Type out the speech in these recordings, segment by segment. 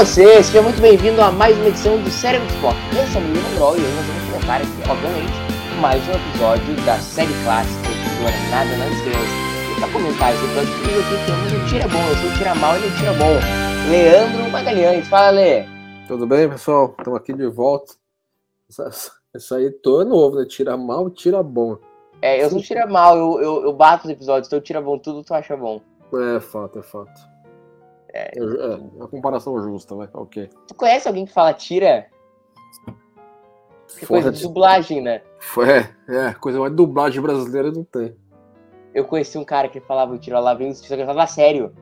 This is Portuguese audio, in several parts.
Você, seja muito bem-vindo a mais uma edição do Cérebro Sport. Eu sou o Menino Brol e hoje nós vamos comentar aqui, obviamente, mais um episódio da série clássica de Nada nas Estrelas. E para comentar esse episódio comigo aqui temos o Tira Bom, eu sou o Tira Mal e o Tira Bom. Leandro Magalhães, fala Lê. Tudo bem, pessoal? Estamos aqui de volta. Isso aí tô novo, né? Tira mal, tira bom. É, eu sou Tira Mal, eu, eu, eu bato os episódios, então Tira Bom tudo, tu acha bom. É fato, é fato. É, é uma comparação justa, vai, ok. Tu conhece alguém que fala tira? Que coisa de dublagem, né? É, é, coisa mais dublagem brasileira não tem. Eu conheci um cara que falava tira lá vem o tira, que falava sério.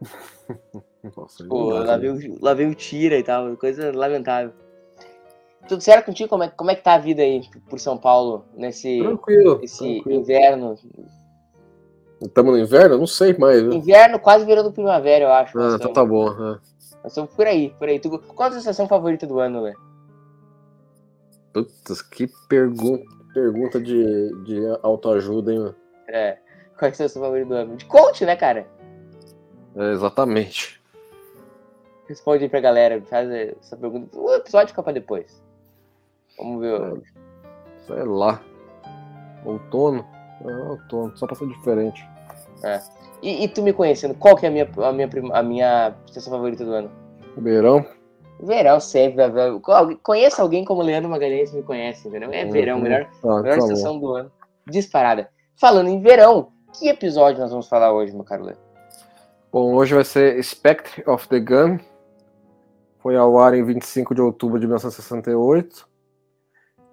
Nossa, Pô, não dá, lá né? lá veio o tira e tal, coisa lamentável. Tudo certo contigo? Como é, como é que tá a vida aí por São Paulo nesse Tranquilo. esse tranquilo. inverno? Estamos no inverno? Não sei mais. Viu? Inverno quase virando primavera, eu acho. Ah, então tá bom. é. Nós estamos por aí, por aí. Tu, qual a tua estação favorita do ano, Lê? Putz, que pergunta, pergunta de, de autoajuda, hein, mano? É, qual é a estação favorita do ano? De coach, né, cara? É, exatamente. Responde aí pra galera, faz essa pergunta. O episódio fica pra depois. Vamos ver. Sei lá. Outono? É, outono, só pra ser diferente. E, e tu me conhecendo, qual que é a minha, a minha, a minha estação favorita do ano? Verão? Verão sempre. Conheça alguém como Leandro Magalhães me conhece, entendeu? É verão, melhor, Ah, melhor tá estação do ano. Disparada. Falando em verão, que episódio nós vamos falar hoje, meu caro Lê? Bom, hoje vai ser Spectre of the Gun. Foi ao ar em 25 de outubro de 1968.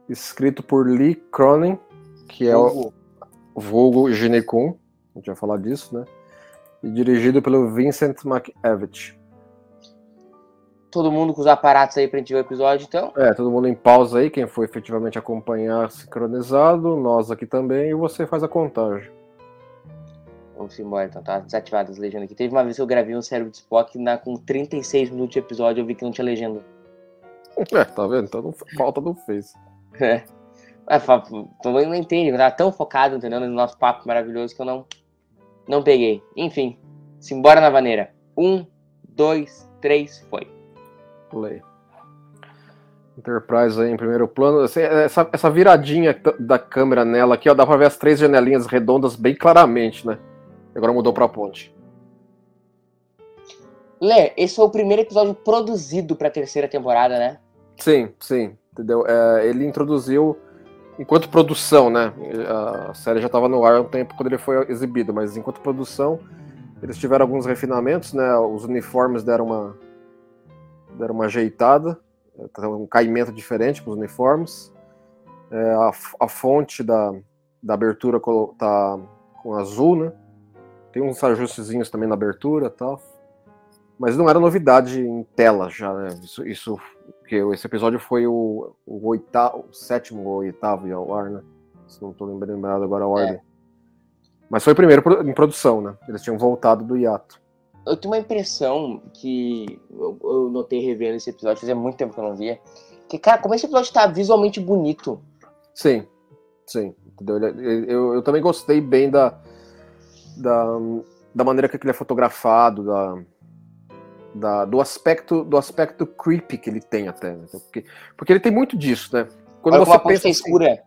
Escrito por Lee Cronin, que é o vulgo Ginecum. A gente vai falar disso, né? E dirigido pelo Vincent McEvitt. Todo mundo com os aparatos aí pra gente ver o episódio, então. É, todo mundo em pausa aí, quem for efetivamente acompanhar sincronizado, nós aqui também, e você faz a contagem. Vamos embora, então tá desativado as legendas aqui. Teve uma vez que eu gravei um cérebro de Spock na, com 36 minutos de episódio, eu vi que não tinha legenda. É, tá vendo? Então não, falta não fez. É. Fa- tu não entende, eu tava tão focado, entendeu? No nosso papo maravilhoso que eu não, não peguei. Enfim, simbora na vaneira. Um, dois, três, foi. Play. Enterprise aí em primeiro plano. Essa, essa viradinha da câmera nela aqui, ó, dá pra ver as três janelinhas redondas bem claramente, né? Agora mudou pra ponte. Lê, esse foi o primeiro episódio produzido pra terceira temporada, né? Sim, sim, entendeu? É, ele introduziu, enquanto produção, né? A série já estava no ar há um tempo quando ele foi exibido, mas enquanto produção, eles tiveram alguns refinamentos, né? Os uniformes deram uma, deram uma ajeitada, tá um caimento diferente para os uniformes. É, a, a fonte da, da abertura tá com azul, né? Tem uns ajustezinhos também na abertura tal. Mas não era novidade em tela já, né? Isso, isso porque esse episódio foi o, o oitavo, o sétimo ou oitavo ao ar, né? Se não tô lembrando lembrado agora a ordem. Mas foi o primeiro em produção, né? Eles tinham voltado do hiato. Eu tenho uma impressão que eu, eu notei revendo esse episódio, fazia muito tempo que eu não via. Que, cara, como esse episódio tá visualmente bonito. Sim, sim. Entendeu? Ele- Eu, eu também gostei bem da, da, da maneira que ele é fotografado, da, da- do aspecto do aspecto creepy que ele tem até. né? Porque, porque ele tem muito disso, né? Quando Olha você pensa assim- escura.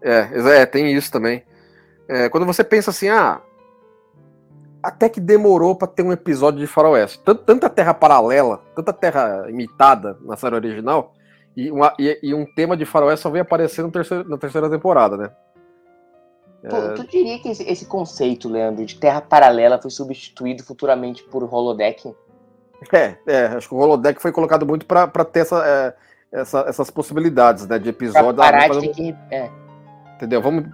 É, é, tem isso também. É, quando você pensa assim, ah, até que demorou pra ter um episódio de Faroeste. Tan- Tanta terra paralela, tanta terra imitada na série original, e, uma- e- e um tema de Faroeste só veio aparecer no terceiro- na terceira temporada, né? Tu, tu diria que esse, esse conceito, Leandro, de terra paralela foi substituído futuramente por holodeck? É, é, acho que o Holodeck foi colocado muito pra pra ter essa, é, essa- essas possibilidades, né, de Pra episódio. ah, parar vamos de ter que. É. Entendeu? Vamos.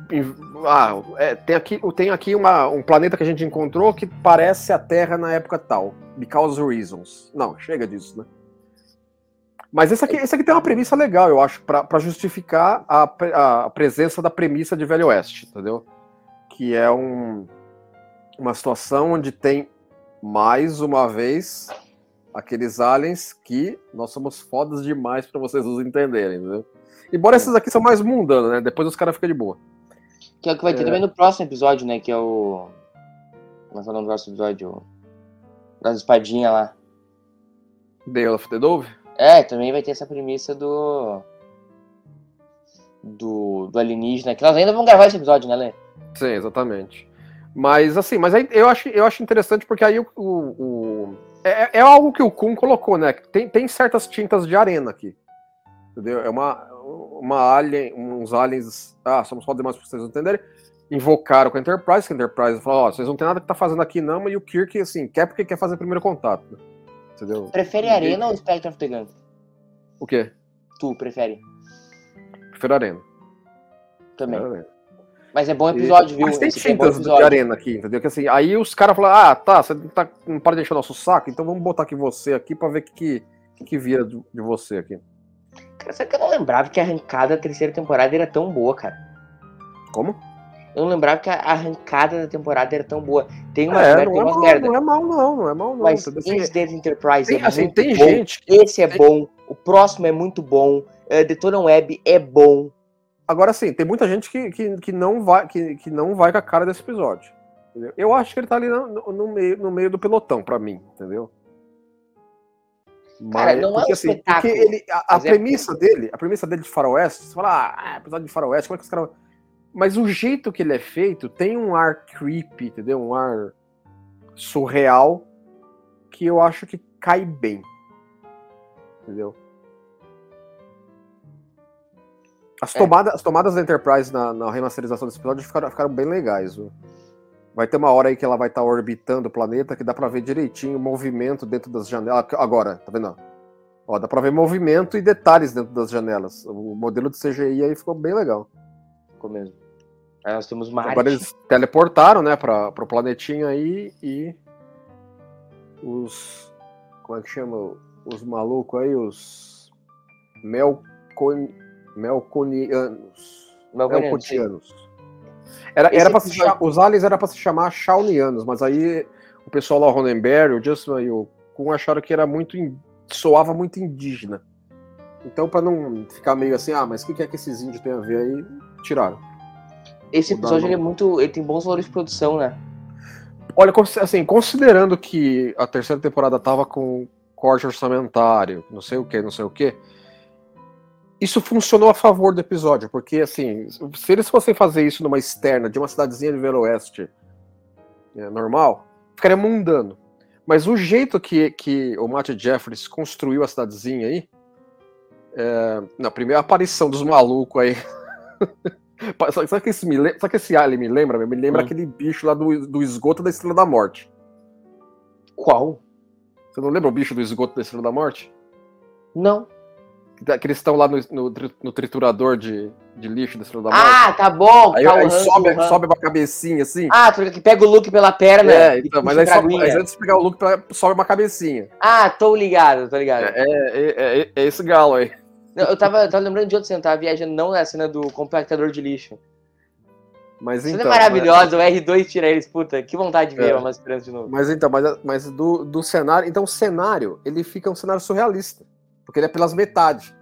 Ah, é, tem aqui, tem aqui uma, um planeta que a gente encontrou que parece a Terra na época tal. Because reasons. Não, chega disso, né? Mas esse aqui, esse aqui tem uma premissa legal, eu acho, para justificar a, a, presença da premissa de Velho Oeste, entendeu? Que é um, uma situação onde tem, mais uma vez, aqueles aliens que nós somos fodas demais para vocês nos entenderem, entendeu? Embora esses aqui são mais mundanos, né? Depois os caras ficam de boa. Que é o que vai ter é. também no próximo episódio, né? Que é o. Como é que é o nome do próximo episódio? Das espadinhas lá. The of the Dove? É, também vai ter essa premissa do. Do, do alienígena, que nós ainda vamos gravar esse episódio, né, Lê? Sim, exatamente. Mas assim, mas aí eu acho, eu acho interessante porque aí o. o, o é, é, algo que o Kun colocou, né? Tem, tem certas tintas de arena aqui. Entendeu? É uma, uma alien, uns aliens. Ah, somos foda demais pra vocês entenderem. Invocaram com a Enterprise, que a Enterprise falou: Ó, oh, vocês não tem nada que tá fazendo aqui não, e o Kirk, assim, quer porque quer fazer primeiro contato. Né? Entendeu? Prefere Arena ou Spectre of the Gun? O quê? Tu prefere? Prefiro Arena. Também. Arena. Mas é bom episódio, e... viu? Mas tem tintas é de arena aqui, entendeu? Que assim, aí os caras falam, ah, tá, você tá, não para de encher o nosso saco, então vamos botar aqui você aqui pra ver o que, que, que vira de, de você aqui. Cara, sabe que eu não lembrava que a arrancada da terceira temporada era tão boa, cara? Como? Eu não lembrava que a arrancada da temporada era tão boa. Tem uma é, merda, não, é mal, merda. não é mal, não, não é mal, não. Mas esse Dead Enterprise tem, é assim, tem bom. gente. Esse é tem... bom. O próximo é muito bom. Uh, Detona Web é bom. Agora sim, tem muita gente que, que, que, não vai, que, que não vai com a cara desse episódio. Entendeu? Eu acho que ele tá ali no, no, meio, no meio do pelotão, para mim, entendeu? Mas, Cara, não porque, é um assim, espetáculo. Ele, a, a é premissa é... dele, a premissa dele de faroeste, você fala, ah, episódio de faroeste, como é que os caras... Mas o jeito que ele é feito tem um ar creepy, entendeu? Um ar surreal que eu acho que cai bem. Entendeu? As, é. tomadas, as tomadas da Enterprise na, na, remasterização desse episódio ficaram, ficaram bem legais. Viu? Vai ter uma hora aí que ela vai estar tá orbitando o planeta que dá para ver direitinho o movimento dentro das janelas. Agora, tá vendo? Ó, dá para ver movimento e detalhes dentro das janelas. O modelo de CGI aí ficou bem legal. Ficou mesmo. Aí nós temos Marte. Agora eles teleportaram, né, para o planetinho aí e os como é que chama os malucos aí, os Melcon... Melconianos. Melconianos. Era, era pra se chamar, os aliens era para se chamar Shaunianos, mas aí o pessoal lá, o Ronenberg, o Justin e o Kun acharam que era muito. soava muito indígena. Então, para não ficar meio assim, ah, mas o que, que é que esses índios têm a ver aí, tiraram. Esse episódio ele é muito. ele tem bons valores de produção, né? Olha, assim, considerando que a terceira temporada tava com corte orçamentário, não sei o que, não sei o que, isso funcionou a favor do episódio, porque assim, se eles fossem fazer isso numa externa de uma cidadezinha de Velho Oeste é, normal, ficaria mundano. Mas o jeito que, que o Matt Jeffries construiu a cidadezinha aí, é, na primeira aparição dos malucos aí. sabe, que esse me, sabe que esse alien me lembra? Me lembra hum. aquele bicho lá do, do esgoto da Estrela da Morte. Qual? Você não lembra o bicho do esgoto da Estrela da Morte? Não que eles estão lá no, no, no, triturador de, de lixo da Estrela da Morte. Ah, tá bom. Aí, tá aí sobe, sobe uma cabecinha assim. Ah, que pega o Luke pela perna. É, então, mas aí, sobe, aí antes de pegar o Luke, sobe uma cabecinha. Ah, tô ligado, tô ligado. É, é, é, é esse galo aí. Não, eu tava, tava lembrando de outro cena, tava viajando não na cena do compactador de lixo. Mas então, é maravilhosa, mas... o R2 tira eles, puta, que vontade de ver é. uma esperança de novo. Mas então, mas, mas do, do cenário, então o cenário, ele fica um cenário surrealista, porque ele é pelas metades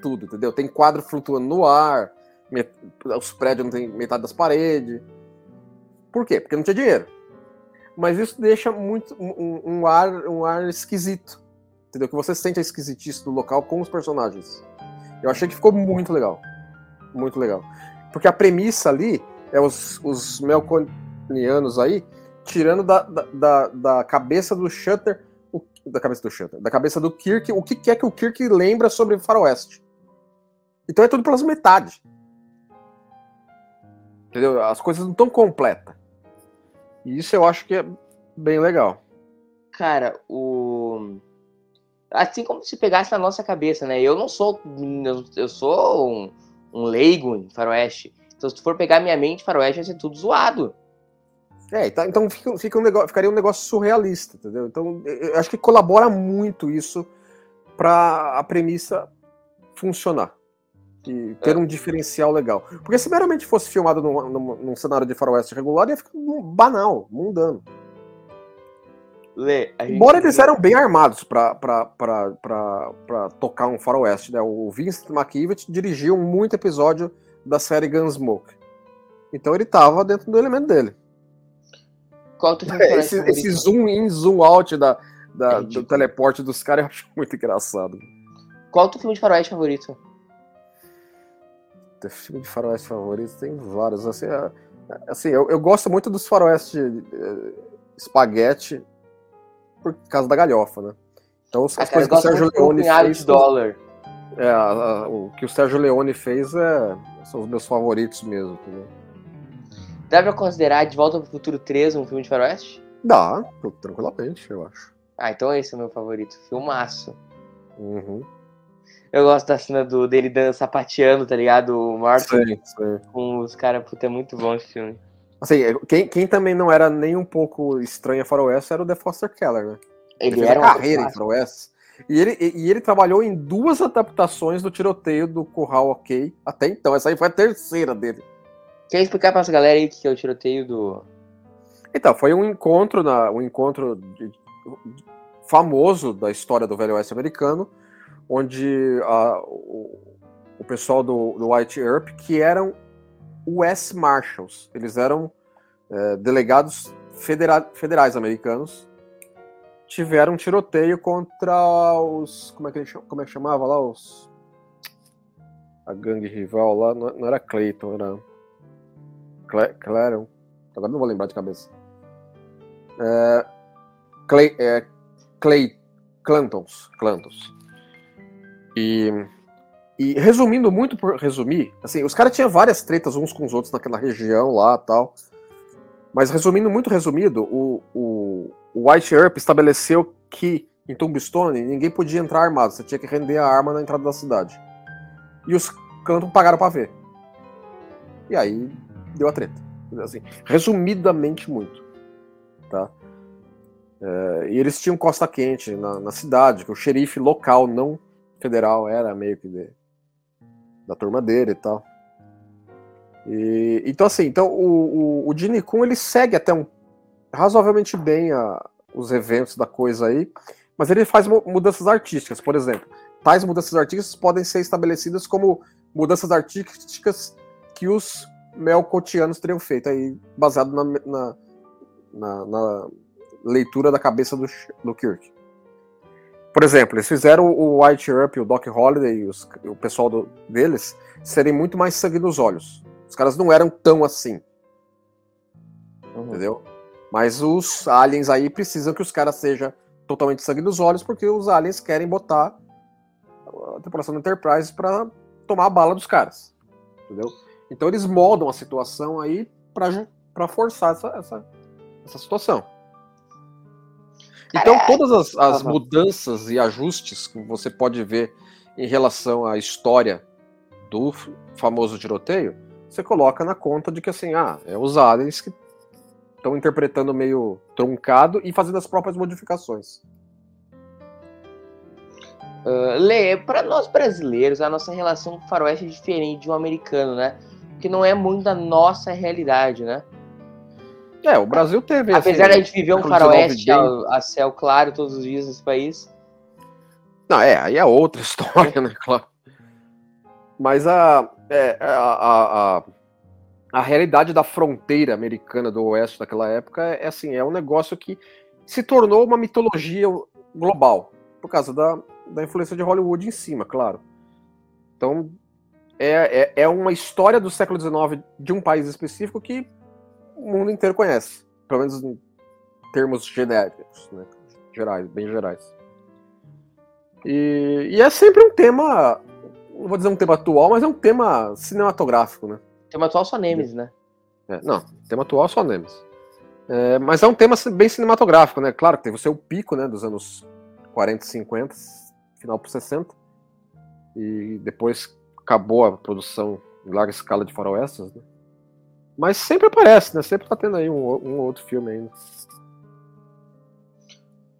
tudo, entendeu? Tem quadro flutuando no ar, met... os prédios não tem metade das paredes. Por quê? Porque não tinha dinheiro. Mas isso deixa muito um, um ar, um ar esquisito. Entendeu? Que você sente a esquisitice do local com os personagens. Eu achei que ficou muito legal. Muito legal. Porque a premissa ali é os, os melconianos aí tirando da, da, da cabeça do Shutter da cabeça do Shutter, da cabeça do Kirk, o que é que o Kirk lembra sobre Faroeste. Então é tudo pelas metades. Entendeu? As coisas não estão completas. E isso eu acho que é bem legal. Cara, o. Assim como se pegasse na nossa cabeça, né? Eu não sou. Eu sou um, um leigo em faroeste. Então, se tu for pegar minha mente, faroeste vai ser tudo zoado. É, então, então fica, fica um negócio, ficaria um negócio surrealista, entendeu? Então, eu acho que colabora muito isso para a premissa funcionar e ter um diferencial legal. Porque se meramente fosse filmado num, num, num cenário de faroeste regular, ia ficar banal, mundano. Lê, gente Embora eles eram bem armados para tocar um faroeste, né? O Vincent McKivitt dirigiu muito episódio da série Gunsmoke. Então ele tava dentro do elemento dele. Qual o teu filme de faroeste Esse, esse zoom in, zoom out da, da- É do teleporte dos caras eu acho muito engraçado. Qual o teu filme de faroeste favorito? Tem filme de faroeste favorito tem vários. Assim, é- assim eu, eu gosto muito dos faroeste eh, espaguete por causa da galhofa, né? Então as, Ah, as cara, coisas que o Sérgio Leone fez. Dólar. É, a- a- o que o Sérgio Leone fez é, são os meus favoritos mesmo. entendeu? Dá pra considerar De Volta pro Futuro 3 um filme de faroeste? Dá, tranquilamente, eu acho. Ah, então esse é o meu favorito. Filmaço. Uhum. Eu gosto da cena do, dele dan- sapateando, tá ligado? O Martin Sim, sim. com os caras. Puta, é muito bom esse filme. Assim, quem, quem também não era nem um pouco estranho a faroeste era o The Foster Keller, né? Ele, fez era a um carreira em faroeste. E ele, e, e ele trabalhou em duas adaptações do tiroteio do Curral Ok até então. Essa aí foi a terceira dele. Quer explicar pra essa galera aí que é o tiroteio do. Então, foi um encontro, na, um encontro de- famoso da história do Velho Oeste americano, onde a- o, o pessoal do, do White Earp, que eram US Marshals, eles eram eh, delegados federa- federais americanos, tiveram um tiroteio contra os. Como é que, ele, como é que chamava lá? Os. A gangue rival lá, não, não era Clayton, era. Claron. Agora não vou lembrar de cabeça. É, Clay, é, Clay Clantons, Clantons. E, e resumindo muito por resumir, assim, os caras tinham várias tretas uns com os outros naquela região lá tal. Mas resumindo muito resumido, o, o, o White Earp estabeleceu que em Tombstone ninguém podia entrar armado, você tinha que render a arma na entrada da cidade. E os Clantons pagaram pra ver. E aí deu a treta. Assim, resumidamente muito. Tá? É, e eles tinham costa quente na, na cidade, que o xerife local, não federal, era meio que de- da turma dele e tal. E, então, assim, então, o, o, o Kun, ele segue até um, razoavelmente bem a- os eventos da coisa aí, mas ele faz mu- mudanças artísticas, por exemplo. Tais mudanças artísticas podem ser estabelecidas como mudanças artísticas que os melcotianos teriam feito, aí, baseado na, na, na- na leitura da cabeça do, do Kirk. Por exemplo, eles fizeram o White Earp, o Doc Holliday e os- o pessoal do- deles serem muito mais sangue nos olhos. Os caras não eram tão assim, Uhum. entendeu? Mas os aliens aí precisam que os caras sejam totalmente sangue nos olhos, porque os aliens querem botar a tripulação do Enterprise para tomar a bala dos caras, entendeu? Então eles moldam a situação aí para forçar essa, essa, essa situação. Então todas as, as Aham. mudanças e ajustes que você pode ver em relação à história do famoso tiroteio, você coloca na conta de que assim, ah, é os aliens que estão interpretando meio truncado e fazendo as próprias modificações. Ah, Lê, pra nós brasileiros, a nossa relação com o faroeste é diferente de um americano, né? Porque não é muito da nossa realidade, né? É, o Brasil teve. assim, Apesar de a gente viver um faroeste a, a céu claro todos os dias nesse país. Não, é, aí é outra história, né, claro. Mas a, é, a, a, a, a realidade da fronteira americana do oeste daquela época é assim, é um negócio que se tornou uma mitologia global, por causa da, da influência de Hollywood em cima, claro. Então, é, é, é uma história do século XIX de um país específico que o mundo inteiro conhece, pelo menos em termos genéricos, né, gerais, bem gerais. E, e é sempre um tema, não vou dizer um tema atual, mas é um tema cinematográfico, né? Tema atual só Nemesis, né? É, não, tema atual só Nemes. É, mas é um tema bem cinematográfico, né? Claro que teve o seu pico, né, dos anos 40 e 50, final para 60. E depois acabou a produção em larga escala de faroestas, né? Mas sempre aparece, né? Sempre tá tendo aí um, um outro filme ainda.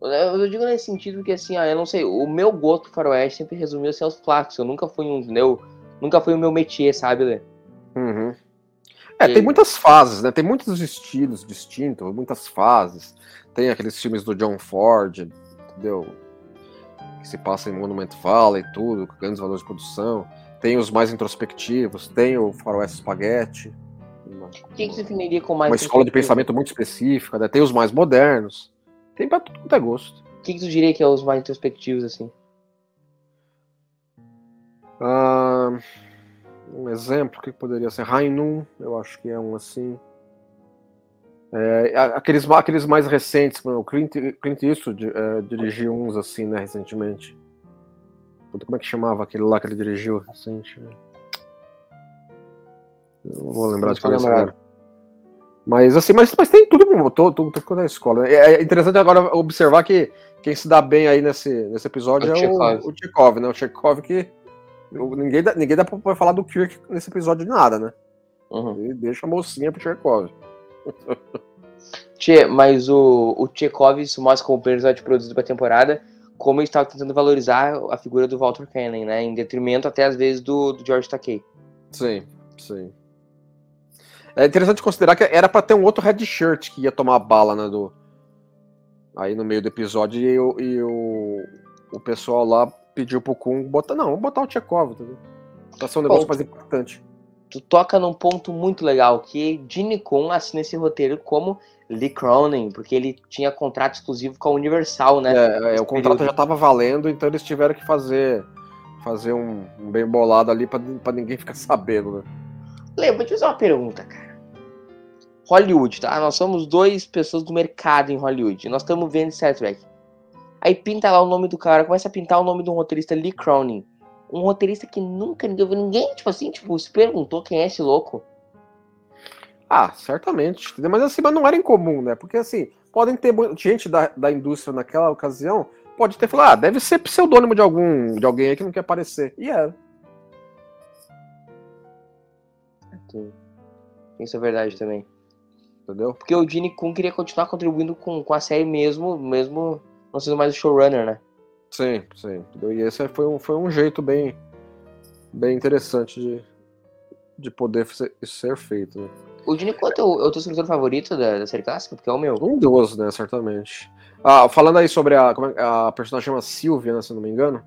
Eu digo nesse sentido que, assim, ah, eu não sei, o meu gosto faroeste sempre resumiu-se aos clássicos. Eu nunca fui um, entendeu? Nunca foi o meu métier, sabe, Lê? Uhum. É, e... tem muitas fases, né? Tem muitos estilos distintos, muitas fases. Tem aqueles filmes do John Ford, entendeu? Que se passa em Monument Valley e tudo, com grandes valores de produção. Tem os mais introspectivos, tem o Faroeste Spaghetti. O que, que você definiria com mais Uma escola de pensamento muito específica, né? Tem os mais modernos. Tem pra tudo quanto é gosto. O que, que tu diria que é os mais introspectivos, assim? Ah, um exemplo, o que poderia ser? Rainum, eu acho que é um assim. É, aqueles, aqueles mais recentes, o Clint, Clint Eastwood é, dirigiu uns assim, né, recentemente. Como é que chamava aquele lá que ele dirigiu recente? Eu não vou lembrar de qual era. Mas assim, mas, mas tem tudo, todo, tudo, quanto é escola. É, é interessante agora observar que quem se dá bem aí nesse, nesse episódio o é o, o Chekhov, né? O Chekhov que ninguém, dá, ninguém dá pra falar do Kirk nesse episódio de nada, né? Uhum. Ele deixa a mocinha pro Chekhov. Tchê, mas o, o Chekhov se mostra como o episódio produzido pra temporada, como ele estava tentando valorizar a figura do Walter Cannon, né? Em detrimento até às vezes do, do George Takei. Sim, sim. É interessante considerar que era para ter um outro red shirt que ia tomar bala, né? Do... Aí no meio do episódio e, o, e o, o pessoal lá pediu pro Kun botar. Não, vamos botar o Tchekov, entendeu? Pra ser um negócio Bom, mais importante. Tu toca num ponto muito legal que Gene Kun assina esse roteiro como Lee Cronin, porque ele tinha contrato exclusivo com a Universal, né? É, é o contrato já tava valendo, então eles tiveram que fazer fazer um, um bem bolado ali para ninguém ficar sabendo, né? Lembra, vou te fazer uma pergunta, cara. Hollywood, tá? Nós somos duas pessoas do mercado em Hollywood. Nós estamos vendo Star Trek. Aí pinta lá o nome do cara, começa a pintar o nome do roteirista Lee Cronin. Um roteirista que nunca ninguém, ninguém tipo assim, tipo, se perguntou quem é esse louco. Ah, certamente. Mas assim, mas não era incomum, né? Porque assim, podem ter gente da, da indústria naquela ocasião, pode ter falado, ah, deve ser pseudônimo de algum de alguém aí que não quer aparecer. E era. Isso é verdade também entendeu? Porque o Gene Kun queria continuar contribuindo com, com a série mesmo, mesmo não sendo mais o showrunner, né? Sim, sim. Entendeu? E esse foi um, foi um jeito bem, bem interessante de, de poder ser, ser feito. Né? O Kun é o, é o teu escritor favorito da, da série clássica? Porque é o meu. Um dos, né? Certamente. Ah, falando aí sobre a, como é, a personagem chama Sylvia, né, se não me engano.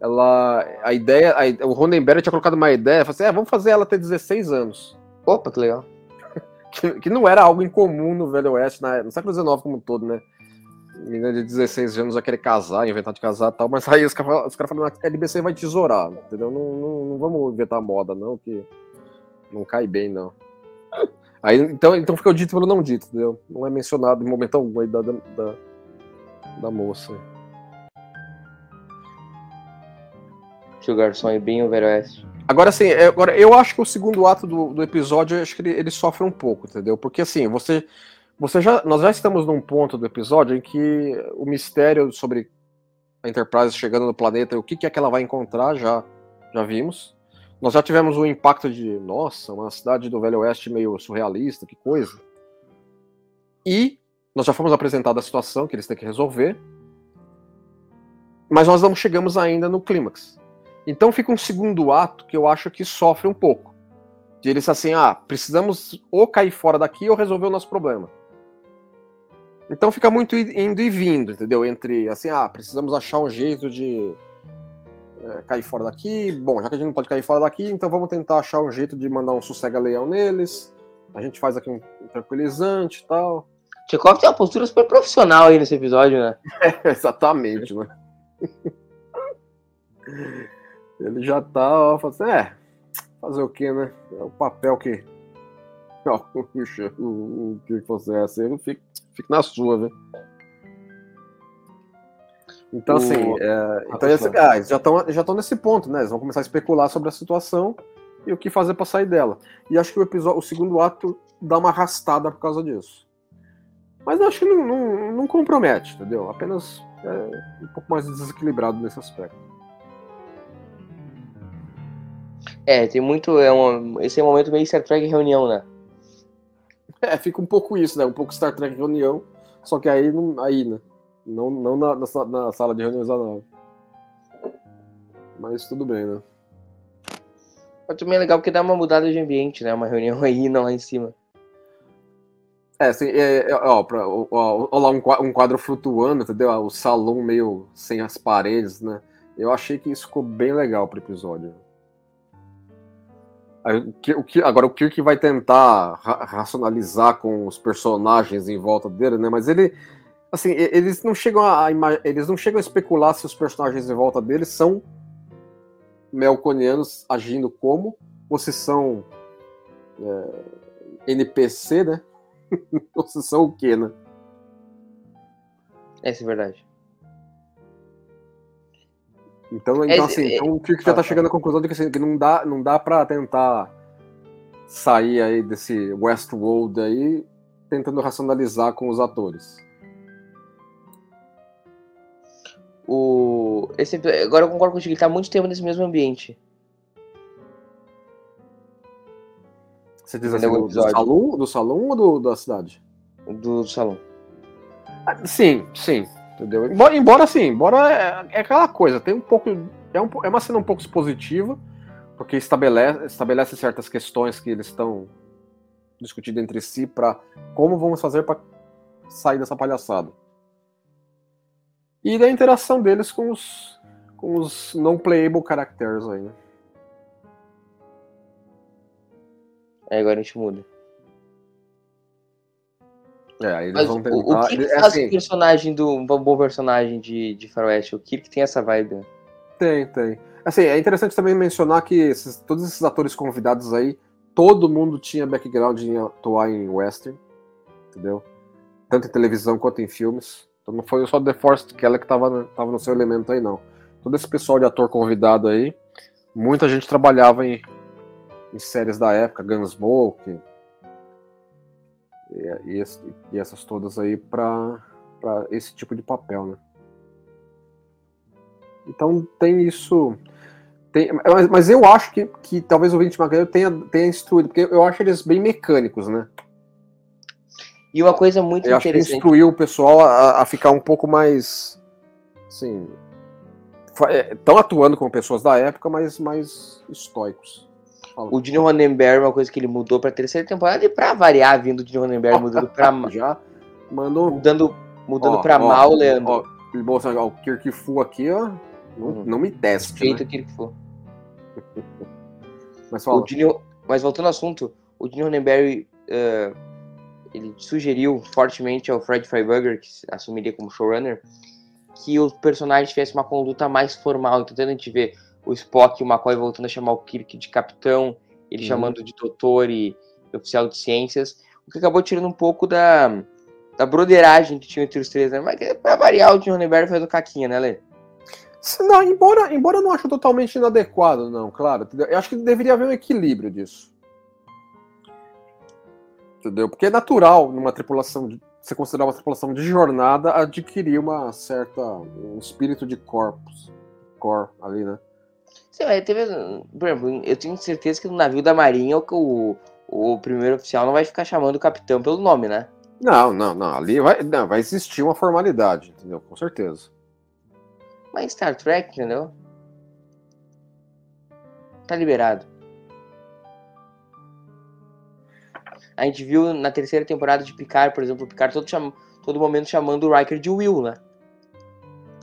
Ela. A ideia. A, o Ronenberg tinha colocado uma ideia, falou assim: é, vamos fazer ela ter 16 anos. Opa, que legal que, que não era algo incomum no Velho Oeste, na, no século XIX como um todo, né? Menina de 16 anos já querer casar, inventar de casar e tal, mas aí os caras os cara falam que a LBC vai tesourar, entendeu? Não, não, não, vamos inventar moda, não, que não cai bem, não. Aí, então, então fica o dito pelo não dito, entendeu? Não é mencionado em momento algum aí da, da, da moça. Tio Garçom é bem o Velho Oeste. Agora, assim, é, agora, eu acho que o segundo ato do, do episódio, acho que ele, ele, sofre um pouco, entendeu? Porque, assim, você, você já, nós já estamos num ponto do episódio em que o mistério sobre a Enterprise chegando no planeta, o que, que é que ela vai encontrar, já, já vimos. Nós já tivemos o impacto de, nossa, uma cidade do Velho Oeste meio surrealista, que coisa. E nós já fomos apresentados a situação que eles têm que resolver. Mas nós não chegamos ainda no clímax. Então fica um segundo ato que eu acho que sofre um pouco. De eles assim, ah, precisamos ou cair fora daqui ou resolver o nosso problema. Então fica muito indo e vindo, entendeu? Entre assim, ah, precisamos achar um jeito de é, cair fora daqui. Bom, já que a gente não pode cair fora daqui, então vamos tentar achar um jeito de mandar um sossega-leão neles. A gente faz aqui um, tranquilizante e tal. Tchekov tem uma postura super profissional aí nesse episódio, né? É, exatamente, né? Ele já tá, ó, assim, é, fazer o que, né? É o papel que. Ó, o, que você é assim, fica, fica na sua, viu? Então, assim, é, então esse, ah, já estão já nesse ponto, né? Eles vão começar a especular sobre a situação e o que fazer para sair dela. E acho que o episódio, o segundo ato dá uma arrastada por causa disso. Mas eu acho que não, não, não compromete, entendeu? Apenas é um pouco mais desequilibrado nesse aspecto. É, tem muito. É um, esse é um momento meio Star Trek reunião, né? É, fica um pouco isso, né? Um pouco Star Trek reunião, só que aí, aí né? Não, não na, na, na sala de reuniões da nave. Mas tudo bem, né? Mas também é legal porque dá uma mudada de ambiente, né? Uma reunião aí, não lá em cima. É, assim, é, é, ó, pra, ó, ó, lá um qua- um quadro flutuando, entendeu? O salão meio sem as paredes, né? Eu achei que isso ficou bem legal pro episódio. O que- agora, o Kirk vai tentar ra- racionalizar com os personagens em volta dele, né? Mas ele, assim, eles não chegam a, eles não chegam a especular se os personagens em volta dele são melconianos agindo como, ou se são é, NPC, né? ou se são o quê, né? Essa é verdade. Então, É, então assim, é, então o Kirk já tá. chegando à conclusão de que, assim, que não dá, não dá para tentar sair aí desse Westworld aí tentando racionalizar com os atores. O... Esse... Agora eu concordo contigo, ele tá há muito tempo nesse mesmo ambiente. Você diz assim, do, do salão, do salão ou do, da cidade? Do salão. Ah, Sim, sim. Entendeu? Embora, embora sim, embora é, é aquela coisa, tem um pouco. É, um, é uma cena um pouco expositiva, porque estabelece, estabelece certas questões que eles estão discutindo entre si para como vamos fazer para sair dessa palhaçada. E da interação deles com os, com os não playable characters aí, né? Aí agora a gente muda. É, aí eles Mas tentar. o que, que é faz assim, o personagem do. Um bom personagem de, de Faroeste? O Kirk tem essa vibe. Tem, tem. Assim, é interessante também mencionar que esses- todos esses atores convidados aí, todo mundo tinha background em atuar em western, entendeu? Tanto em televisão quanto em filmes. Então não foi só The Force Keller que tava, no- tava no seu elemento aí, não. Todo esse pessoal de ator convidado aí, muita gente trabalhava em, em séries da época, Gunsmoke, e, e, e essas todas aí pra esse tipo de papel, né? Então tem isso. tem- mas, mas eu acho que, que talvez o Vince McGregor tenha, tenha instruído, porque eu acho eles bem mecânicos, né? E uma coisa muito Eu acho que interessante. instruiu o pessoal a, a ficar um pouco mais. Assim. Estão atuando como pessoas da época, mas mais estoicos. Fala. O Gene Roddenberry, uma coisa que ele mudou pra terceira temporada, e pra variar, vindo do Gene Roddenberry mudando pra, ma- Já mandou. mudando, mudando ó, pra ó, mal, Leandro. Ó, ele mostrou, ó, o aqui, ó. Não, Uhum. não me teste. Feito Né? aquilo que for. Mas fala. O Gene, mas voltando ao assunto, o Gene Roddenberry eh, ele sugeriu fortemente ao Fred Freiberger, que se assumiria como showrunner, que o personagem tivesse uma conduta mais formal. Então, quando a gente vê o Spock e o McCoy voltando a chamar o Kirk de capitão, ele Uhum. chamando de doutor e oficial de ciências, o que acabou tirando um pouco da, da broderagem que tinha entre os três, né? Mas que, pra variar, o Gene Roddenberry faz o caquinha, né, Lê? Não, embora, embora eu não ache totalmente inadequado, não, claro. Eu acho que deveria haver um equilíbrio disso. Entendeu? Porque é natural numa tripulação, de, você considerar uma tripulação de jornada, adquirir uma certa. um espírito de corpus. Core ali, né? Sim, mas teve, por exemplo, eu tenho certeza que no navio da Marinha o, o primeiro oficial não vai ficar chamando o capitão pelo nome, né? Não, não, não. Ali vai, não, vai existir uma formalidade, entendeu? Com certeza. Mas Star Trek, entendeu? Tá liberado. A gente viu na terceira temporada de Picard, por exemplo, o Picard todo, cham... todo momento chamando o Riker de Will, né?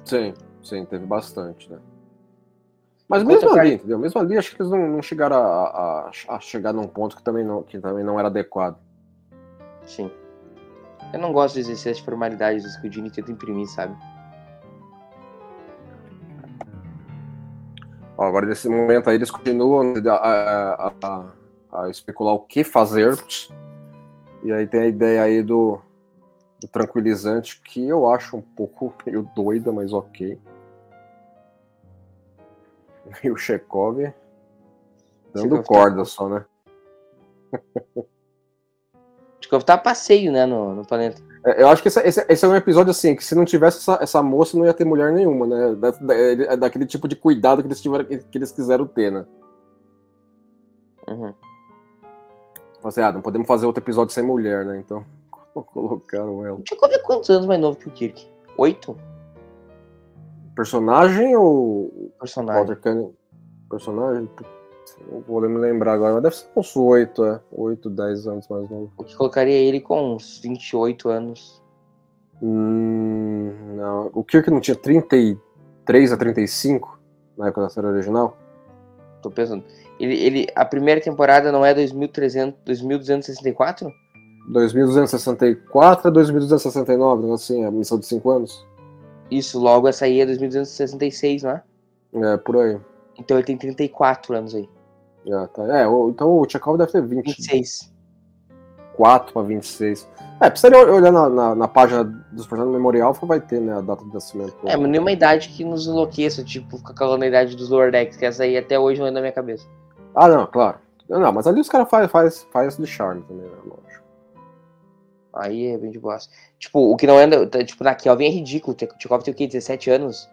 Sim, sim, teve bastante, né? Mas Enquanto mesmo ali, entendeu? Mesmo ali, acho que eles não, não chegaram a, a- a chegar num ponto que também não, que também não era adequado. Sim. Eu não gosto dos excessos de formalidades que o Gene tenta imprimir, sabe? Ó, agora, nesse momento aí, eles continuam a, a- a- especular o que fazer. E aí tem a ideia aí do, do tranquilizante, que eu acho um pouco meio doida, mas ok. E o Chekhov dando Chekhov tá- corda só, né? Que eu tá a passeio, né, no, no planeta. É, Eu acho que esse, esse- esse é um episódio assim, que se não tivesse essa, essa moça, não ia ter mulher nenhuma, né? Da, da- é daquele tipo de cuidado que eles, tiveram, que eles quiseram ter, né? Uhum. Fala Assim, ah, não podemos fazer outro episódio sem mulher, né? Então, colocaram ela. O Tchekov é quantos anos mais novo que o Kirk? Oito? Personagem ou Personagem. Walter? Personagem? Não vou me lembrar agora, mas deve ser uns oito, é. Oito, dez anos mais novo. O que colocaria ele com uns 28 anos. Hum, não. O Kirk não tinha 33 a 35 na época da série original? Tô pensando. Ele, ele, a primeira temporada não é 2300, 2264? 2264 a 2269, assim, a missão de 5 anos. Isso, logo essa aí é 2266, não é? É, por aí. Então ele tem 34 anos aí. É, tá. é então o Tchekov deve ter 20. 26. 24 para 26. É, precisaria olhar na, na, na página dos personagens do Memorial, vai ter, né, a data de nascimento. É, mas nenhuma idade que nos enlouqueça, tipo, ficar calando a idade dos Lower Decks, que essa aí até hoje não é na minha cabeça. Ah, não, claro. Não, mas ali os caras fazem faz, faz de charme também, né, lógico. Aí é bem de boa. Tipo, o que não é. tá, Tipo, na Kelvin é ridículo. O Tchekov tem o quê? 17 anos?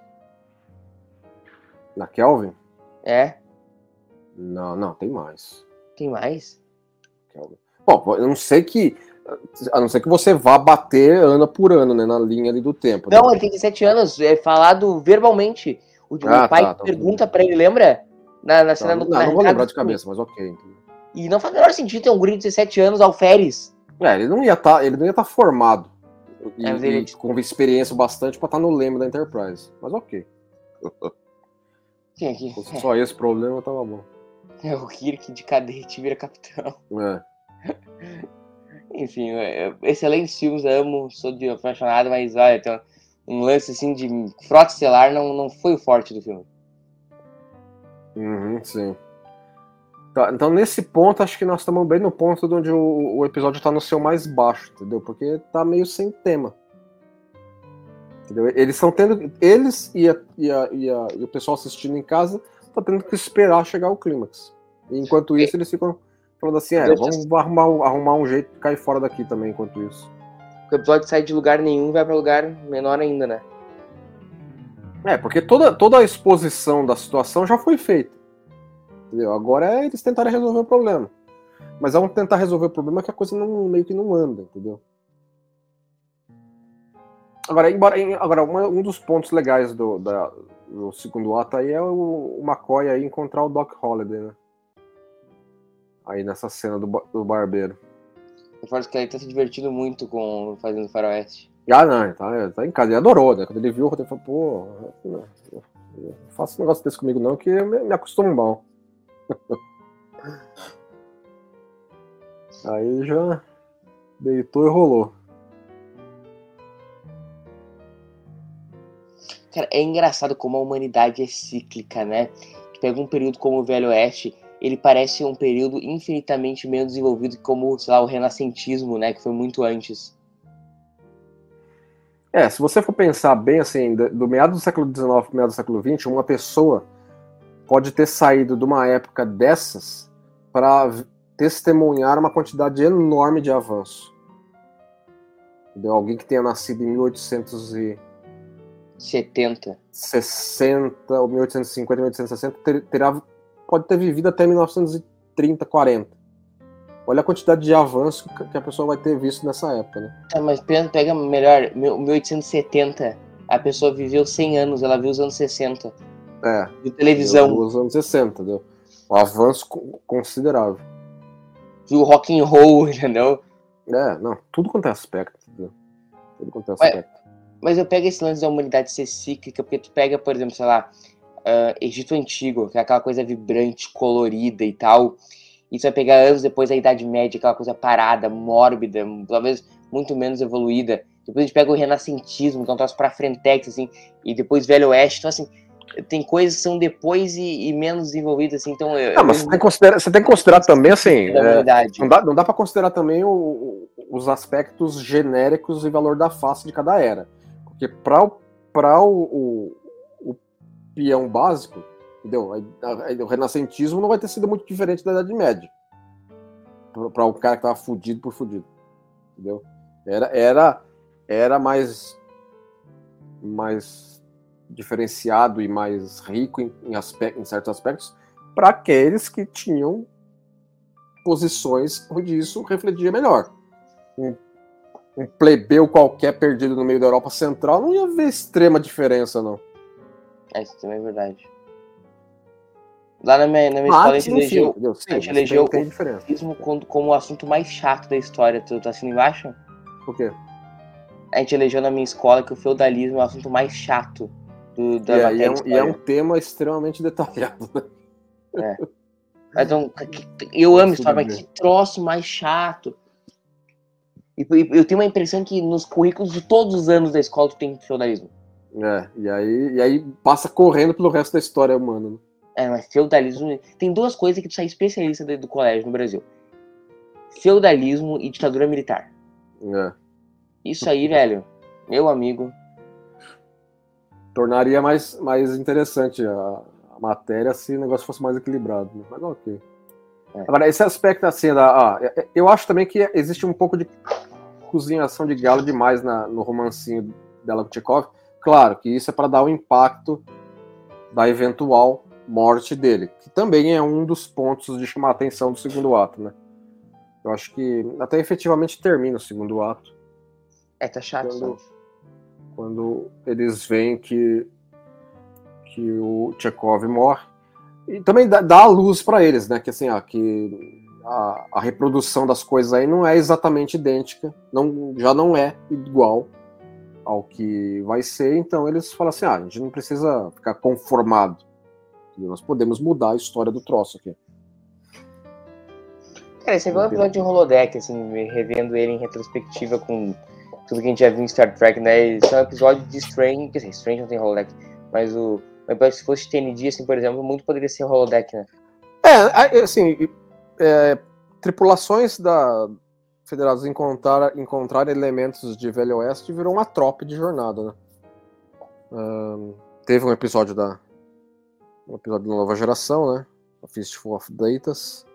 Na Kelvin? É? Não, não, tem mais. Tem mais? Kelvin. Bom, eu não sei que. A não ser que você vá bater ano por ano, né, na linha ali do tempo. né? Não, ele tem 17 anos. É falado verbalmente. O, o Ah, pai tá, tá. pergunta pra ele, lembra? Na, na cena Não, do não, na não vou lembrar de cabeça, mas ok. E não faz o menor sentido ter um guri de 17 anos, alferes. É, ele não ia estar, ele não ia estar formado e, É, ele- e com experiência bastante para estar no leme da Enterprise. Mas ok. Quem aqui? Só esse problema, tava bom. É o Kirk de cadete vira capitão. É. Enfim, é, excelentes filmes, amo, sou de apaixonado, mas olha, tem um lance assim de frota estelar não, não foi o forte do filme. Uhum, sim. Tá, então, nesse ponto, acho que nós estamos bem no ponto de onde o, o episódio tá no seu mais baixo, entendeu? Porque tá meio sem tema. Entendeu? Eles estão tendo. Eles e, a- e, a- e a- e o pessoal assistindo em casa tá tendo que esperar chegar o clímax. Enquanto isso, eles ficam falando assim: é, vamos arrumar, arrumar um jeito de cair fora daqui também, enquanto isso. O episódio sai de lugar nenhum e vai pra lugar menor ainda, né? É, porque toda, toda a exposição da situação já foi feita. Entendeu? Agora é eles tentarem resolver o problema. Mas é um tentar resolver o problema que a coisa não, meio que não anda, entendeu? Agora, embora, em- agora um dos pontos legais do, da- do segundo ato aí é o, o McCoy aí encontrar o Doc Holliday, né? Aí nessa cena do, do barbeiro. Eu falo que ele tá se divertindo muito com fazendo faroeste. Ah, não, tá, tá em casa. Ele adorou, né? Quando ele viu, ele falou, pô, não, não faça um negócio desse comigo não, que eu me, me acostumo mal. Aí já deitou e rolou. Cara, é engraçado como a humanidade é cíclica, né? Pega um período como o Velho Oeste, ele parece um período infinitamente menos desenvolvido que como, sei lá, o renascentismo, né? Que foi muito antes. É, se você for pensar bem assim, do, do meado do século XIX para meado do século XX, uma pessoa pode ter saído de uma época dessas para testemunhar uma quantidade enorme de avanço. Entendeu? Alguém que tenha nascido em 1860 70. ou 1850, 1860 ter, terá, pode ter vivido até 1930, 40. Olha a quantidade de avanço que a pessoa vai ter visto nessa época, né? Tá, mas pega melhor, mil- 1870. A pessoa viveu 100 anos, ela viu os anos 60. É. Viu televisão, Dos anos 60, entendeu? Um avanço co- considerável. viu rock and roll, entendeu? É, não, tudo quanto é aspecto, entendeu? Tudo quanto é aspecto. Mas eu pego esse lance da humanidade ser cíclica, porque tu pega, por exemplo, sei lá, ah, Egito Antigo, que é aquela coisa vibrante, colorida e tal. Tu vai pegar anos depois da Idade Média, aquela coisa parada, mórbida, talvez muito menos evoluída. Depois a gente pega o renascentismo, que é um troço pra frentex, assim, e depois Velho Oeste. Então, assim, tem coisas que são depois e, e menos desenvolvidas, assim, então... Eu, Não, mas você tem, que considerar, você tem que considerar também, assim, é, humanidade. não dá, não dá para considerar também o- os aspectos genéricos e valor da face de cada era. Porque para o, o, o peão básico, entendeu? O renascentismo não vai ter sido muito diferente da Idade Média. Para o cara que tava fudido por fudido. Entendeu? Era, era, era mais, mais diferenciado e mais rico em, em, aspecto, em certos aspectos para aqueles que tinham posições onde isso refletia melhor. Um, um plebeu qualquer perdido no meio da Europa Central, não ia ver extrema diferença, não. É, isso também é verdade. Lá na minha, na minha escola a gente elegeu, a gente elegeu o feudalismo como, como o assunto mais chato da história. Tu tá assistindo embaixo? Por quê? A gente elegeu na minha escola que o feudalismo é o assunto mais chato do, da yeah, e, é um, e é um tema extremamente detalhado. Né? É. Então, eu amo história, mas que troço mais chato. E eu tenho uma impressão que nos currículos de todos os anos da escola tu tem feudalismo. É, e aí, e aí passa correndo pelo resto da história humana. Né? É, mas feudalismo. Tem duas coisas que tu sai especialista do, do colégio no Brasil: feudalismo e ditadura militar. É. Isso aí, velho, meu amigo. Tornaria mais, mais interessante a, a matéria se o negócio fosse mais equilibrado. Né? Mas ok. É. Agora, esse aspecto assim, da, ah, eu acho também que existe um pouco de cozinhação de galo demais na, no romancinho dela com Tchekov. Claro que isso é para dar o impacto da eventual morte dele, que também é um dos pontos de chamar a atenção do segundo ato, né? Eu acho que até efetivamente termina o segundo ato. É, tá chato. Quando, quando eles veem que, que o Tchekov morre. E também dá, dá a luz para eles, né? Que assim, ó, que a, a, reprodução das coisas aí não é exatamente idêntica, não, já não é igual ao que vai ser, então eles falam assim, ah, a gente não precisa ficar conformado, nós podemos mudar a história do troço aqui. Cara, esse é um episódio de holodeck, assim, revendo ele em retrospectiva com tudo que a gente já viu em Star Trek, né? Esse é um episódio de Strange, quer dizer, Strange não tem holodeck, mas o, se fosse TND, assim, por exemplo, muito poderia ser holodeck, né? É, assim, é, tripulações da Federados encontrar, encontrar elementos de Velho Oeste virou uma tropa de jornada, né? Um, teve um episódio da um episódio da nova geração, né? A Fistful of Datas,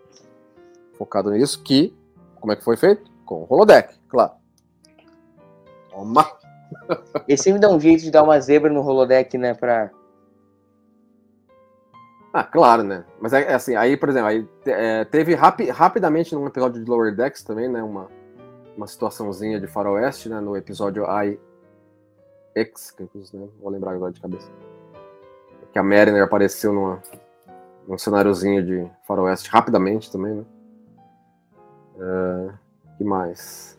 focado nisso, que como é que foi feito? Com o holodeck, claro. Toma! Esse me dá um jeito de dar uma zebra no holodeck, né, pra ah, claro, né? Mas é, é assim, aí, por exemplo, aí, é, teve rapi rapidamente num episódio de Lower Decks também, né? Uma, uma situaçãozinha de faroeste, né? No episódio I X, que né, vou lembrar agora de cabeça. Que a Mariner apareceu numa, num cenáriozinho de faroeste rapidamente também, né? Uh, que mais?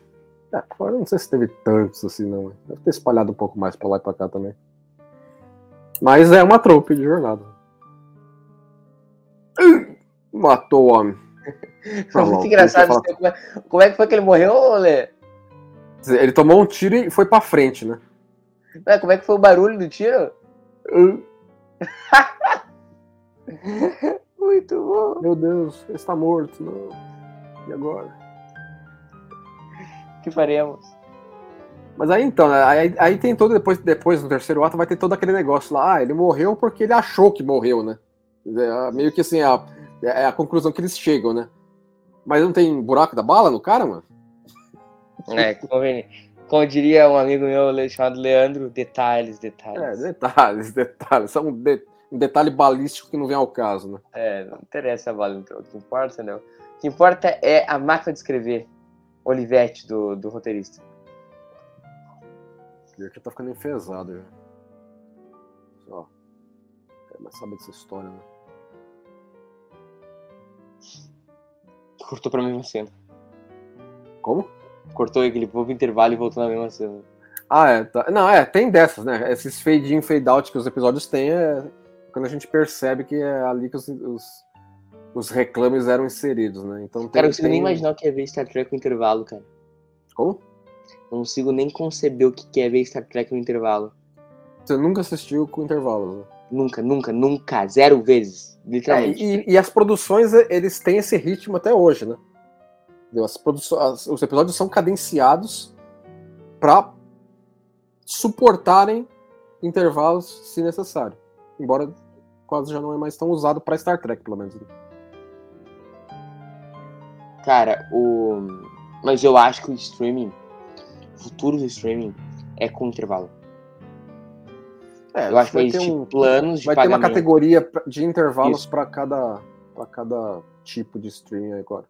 É, não sei se teve tantos assim, não. Deve ter espalhado um pouco mais pra lá e pra cá também. Mas é uma trope de jornada. Matou o homem. Foi muito engraçado. Como, é, como é que foi que ele morreu, Lê? Ele tomou um tiro e foi pra frente, né? É, como é que foi o barulho do tiro? muito bom. Meu Deus, ele está morto. Não. E agora? O que faremos? Mas aí então, aí, aí tem todo, depois, depois no terceiro ato vai ter todo aquele negócio lá, ah, ele morreu porque ele achou que morreu, né? É, meio que assim, a, é a conclusão que eles chegam, né? Mas não tem buraco da bala no cara, mano? É, como, como diria um amigo meu chamado Leandro, detalhes, detalhes. É, detalhes, detalhes. São um, de, um detalhe balístico que não vem ao caso, né? É, não interessa a bala. O que importa, não. O que importa é a máquina de escrever. Olivete, do, do roteirista. Pior que tá ficando enfesado já. Ó. Quero mais saber dessa história, né? Cortou pra mesma cena. Como? Cortou aquele pouco intervalo e voltou na mesma cena. Ah, é. Tá. Não, é, tem dessas, né? Esses fade in, fade out que os episódios têm é quando a gente percebe que é ali que os, os, os reclames eram inseridos, né? Então tem, cara, eu não consigo tem... nem imaginar o que é ver Star Trek com intervalo, cara. Como? Não consigo nem conceber o que é ver Star Trek no intervalo. Você nunca assistiu com intervalos, né? Nunca, nunca, nunca. Zero vezes. Literalmente. É, e, e, as produções, eles têm esse ritmo até hoje, né? As produções, os episódios são cadenciados para suportarem intervalos se necessário. Embora quase já não é mais tão usado para Star Trek, pelo menos. Né? Cara, o. Mas eu acho que o streaming, o futuro do streaming é com intervalo. É, eu acho que vai ter um, planos de Vai pagamento. ter uma categoria de intervalos para cada, cada tipo de streaming agora.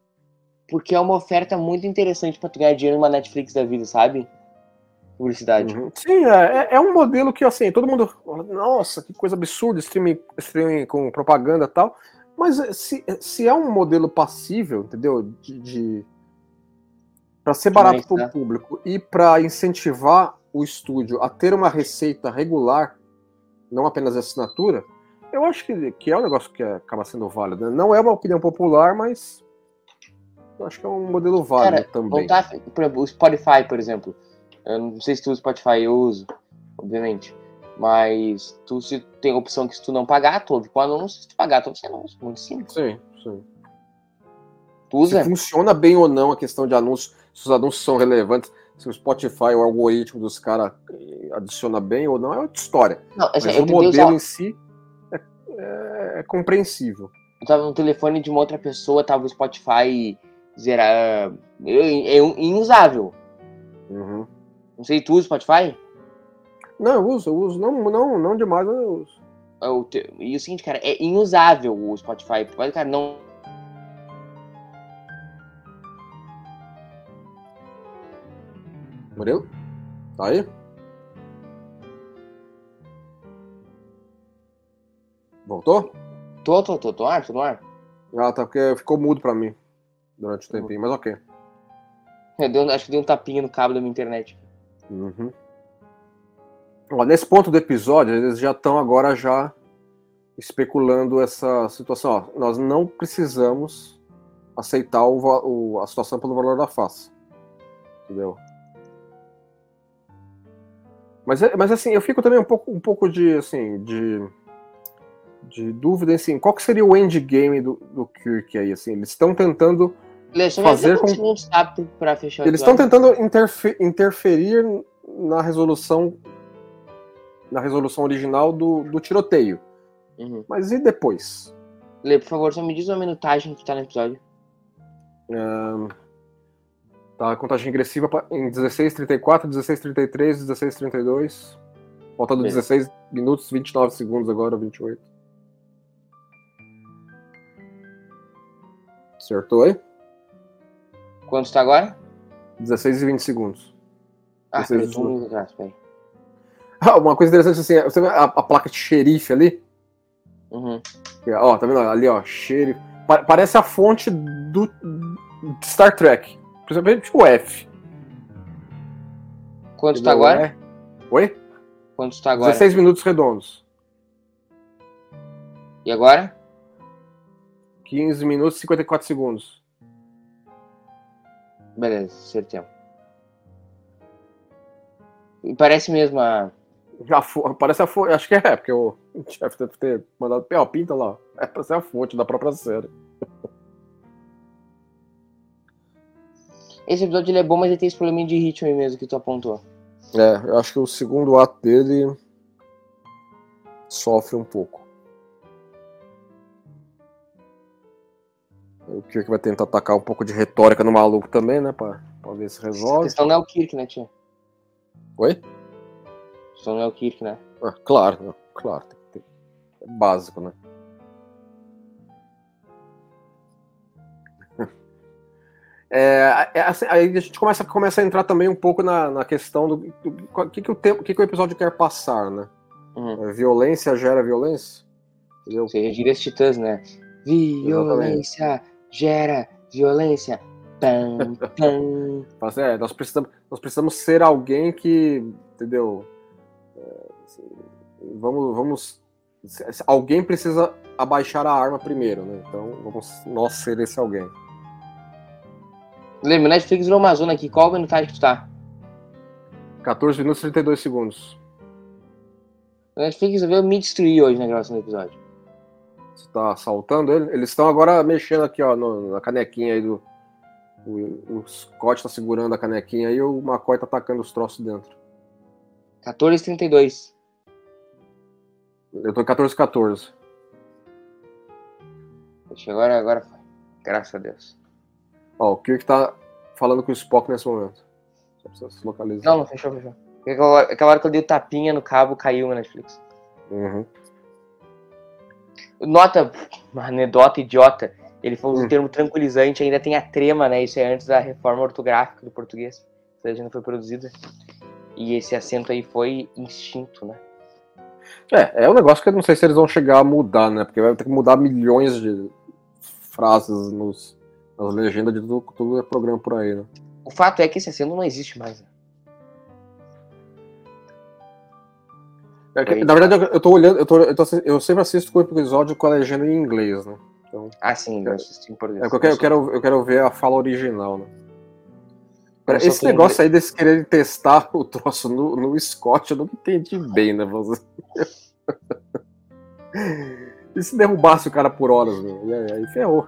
Porque é uma oferta muito interessante para tu ganhar dinheiro numa Netflix da vida, sabe? publicidade. Uhum. Sim, é, é um modelo que, assim, todo mundo. Nossa, que coisa absurda, streaming, streaming com propaganda e tal. Mas se, se é um modelo passível, entendeu? De. de para ser barato para o público e para incentivar o estúdio a ter uma receita regular, não apenas assinatura, eu acho que, que é um negócio que acaba sendo válido. Né? Não é uma opinião popular, mas eu acho que é um modelo válido Cara, também. Voltar, por exemplo, o Spotify, por exemplo. Eu não sei se tu usa Spotify, eu uso, obviamente. Mas tu se tem a opção que se tu não pagar, tu ouve com anúncio, se tu pagar, tu ouve sem anúncio. Muito simples. Sim, sim. Tu usa? Se funciona bem ou não a questão de anúncios, se os anúncios são relevantes, se o Spotify, o algoritmo dos caras adiciona bem ou não, é outra história. Não, Mas o modelo usar... em si é, é, é, compreensível. Eu tava no telefone de uma outra pessoa, tava o Spotify zerar. É, é inusável. Uhum. Não sei, tu usa Spotify? Não, eu uso, eu uso. Não, não, não demais, mas eu uso. É e o seguinte, cara, é inusável o Spotify. Pode, cara, não. Murilo? Tá aí? Voltou? Tô, tô, tô, tô no ar, tô no ar. Ah, tá, porque ficou mudo pra mim durante o tempinho, mas ok. Eu dei, acho que dei um tapinha no cabo da minha internet. Uhum. Ó, nesse ponto do episódio, eles já estão agora já especulando essa situação. Ó, nós não precisamos aceitar o, o, a situação pelo valor da face. Entendeu? Mas, é, mas assim, eu fico também um pouco, um pouco de, assim, de, de dúvida, assim, qual que seria o endgame do, do Kirk aí, assim? Eles estão tentando fazer com... Eles estão tentando interfe interferir na resolução na resolução original do, do tiroteio. Uhum. Mas e depois? Lê, por favor, só me diz uma minutagem que tá no episódio. Um, tá a contagem regressiva em 16:34, 16:33, 16:32. Faltando Beleza. 16 minutos, 29 segundos agora, 28. Acertou aí? Quanto está agora? 16 e 20 segundos. Ah, 16 e 20 atrás, peraí. Ah, uma coisa interessante assim, você vê a, a placa de xerife ali? Uhum. Ó, tá vendo? Ali, ó, xerife. Pa parece a fonte do Star Trek. Principalmente o F. Quanto está agora? É... Oi? Quanto está agora? 16 minutos redondos. E agora? 15 minutos e 54 segundos. Beleza, certeza. E parece mesmo a. Já parece a fonte. Acho que é, porque o chefe deve ter mandado. Ó, pinta lá. É pra ser a fonte da própria série. Esse episódio ele é bom, mas ele tem esse probleminha de ritmo aí mesmo que tu apontou. É, eu acho que o segundo ato dele sofre um pouco. O Kirk vai tentar atacar um pouco de retórica no maluco também, né? Pra, pra ver se resolve. A questão não é o Kirk, né, tia? Oi? A questão não é o Kirk, né? Ah, claro, claro. É básico, né? É, é assim, aí a gente começa, começa a entrar também um pouco na, na questão do, do, do que, que, o tempo, que, que o episódio quer passar, né? Uhum. Violência gera violência? Entendeu? Seja gírias titãs, né? Violência Exatamente. Gera violência. Pam, pam. é, nós, precisamos, nós precisamos ser alguém que, entendeu? É, assim, vamos, vamos. Alguém precisa abaixar a arma primeiro, né? Então vamos nós ser esse alguém. Lembra, Netflix virou uma zona aqui. Qual a minutagem que tu tá? 14 minutos e 32 segundos. O Netflix veio me destruir hoje na gravação do episódio. Você tá saltando ele? Eles estão agora mexendo aqui, ó, no, na canequinha aí do. O, o Scott tá segurando a canequinha aí e o McCoy tá atacando os troços dentro. 14h32. Eu tô em 14 Deixa agora, agora foi. Graças a Deus. Ó, o Kirk tá falando com o Spock nesse momento. Só precisa se localizar. Não, não, fechou, fechou. Aquela hora que eu dei o tapinha no cabo, caiu na Netflix. Uhum. Nota, uma anedota idiota. Ele falou um hum. termo tranquilizante, ainda tem a trema, né? Isso é antes da reforma ortográfica do português. Essa legenda foi produzida. E esse acento aí foi instinto, né? É, é um negócio que eu não sei se eles vão chegar a mudar, né? Porque vai ter que mudar milhões de frases nos, nas legendas de todo, todo programa por aí, né? O fato é que esse acento não existe mais. Né? É na verdade, eu, eu tô olhando, eu, tô, eu, tô, eu sempre assisto com o episódio com a legenda em inglês, né? Então, Ah, sim, eu assisti em português. é, eu, quero, eu, quero, eu quero ver a fala original, né? Só Esse negócio aí desse querer testar o troço no, no Scott, eu não entendi bem, né? E se derrubasse o cara por horas, meu? E aí, aí ferrou.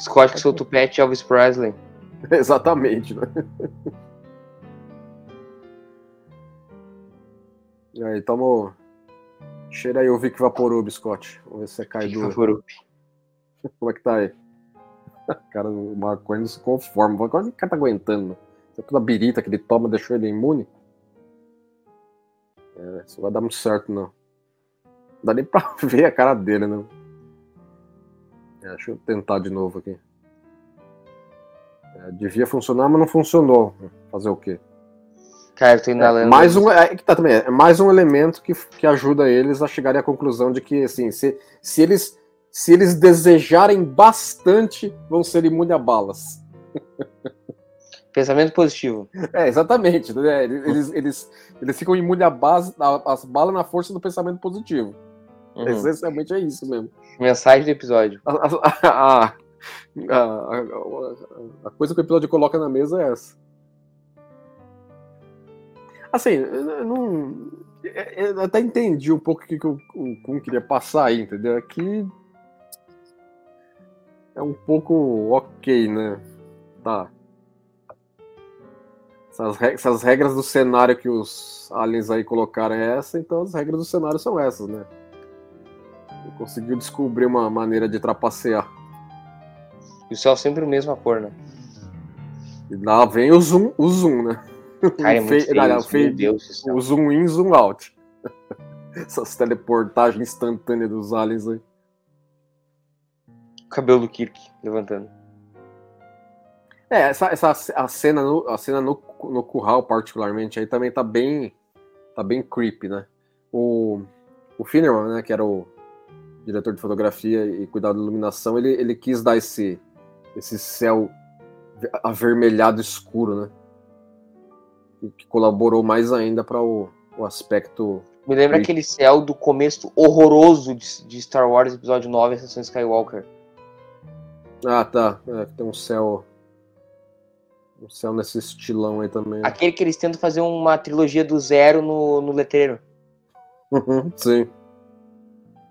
Scott que solta o pet Elvis Presley. Exatamente, né? E aí, tamo. Cheira aí o Vic Vaporub, Scott. Vamos ver se você cai do. Fofuru. Como é que tá aí? Cara, o Marco não se conforma. O cara tá aguentando? É toda birita que ele toma deixou ele imune? É, isso vai dar muito certo, não. Não dá nem pra ver a cara dele, né? É, deixa eu tentar de novo aqui. É, devia funcionar, mas não funcionou. Fazer o quê? Inalando. mais um, é, que tá também, é mais um elemento que, que ajuda eles a chegarem à conclusão de que, assim, se, se, eles, se eles desejarem bastante, vão ser imunes a balas. Pensamento positivo. É, exatamente. né? Eles, eles, eles ficam imunes a base, a- as balas na força do pensamento positivo. Uhum. Essencialmente é isso mesmo. Mensagem do episódio. A- a- a- a coisa que o episódio coloca na mesa é essa. Assim, eu não. Eu até entendi um pouco o que que o o Kun queria passar aí, entendeu? Aqui. É um pouco ok, né? Tá. Essas re- essas regras do cenário que os aliens aí colocaram é essa, então as regras do cenário são essas, né? Ele conseguiu descobrir uma maneira de trapacear. E o céu sempre o mesmo a cor, né? E lá vem o zoom, o zoom, né? Cara, é muito não, Deus. O zoom in, zoom out. Essas teleportagens instantâneas dos aliens aí. O cabelo do Kirk levantando. É, essa, essa a cena, no, a cena no, no curral, particularmente, aí também tá bem. tá bem creepy, né? O, o Finnerman, né, que era o diretor de fotografia e cuidado da iluminação, ele, ele quis dar esse, esse céu avermelhado escuro, né? Que- Que colaborou mais ainda para o, o aspecto. Me lembra aquele céu do começo horroroso de, de Star Wars Episódio 9, Ascensão Skywalker. Ah, tá. É, tem um céu. Um céu nesse estilão aí também. Aquele que eles tentam fazer uma trilogia do zero no, no letreiro. Uhum, Sim.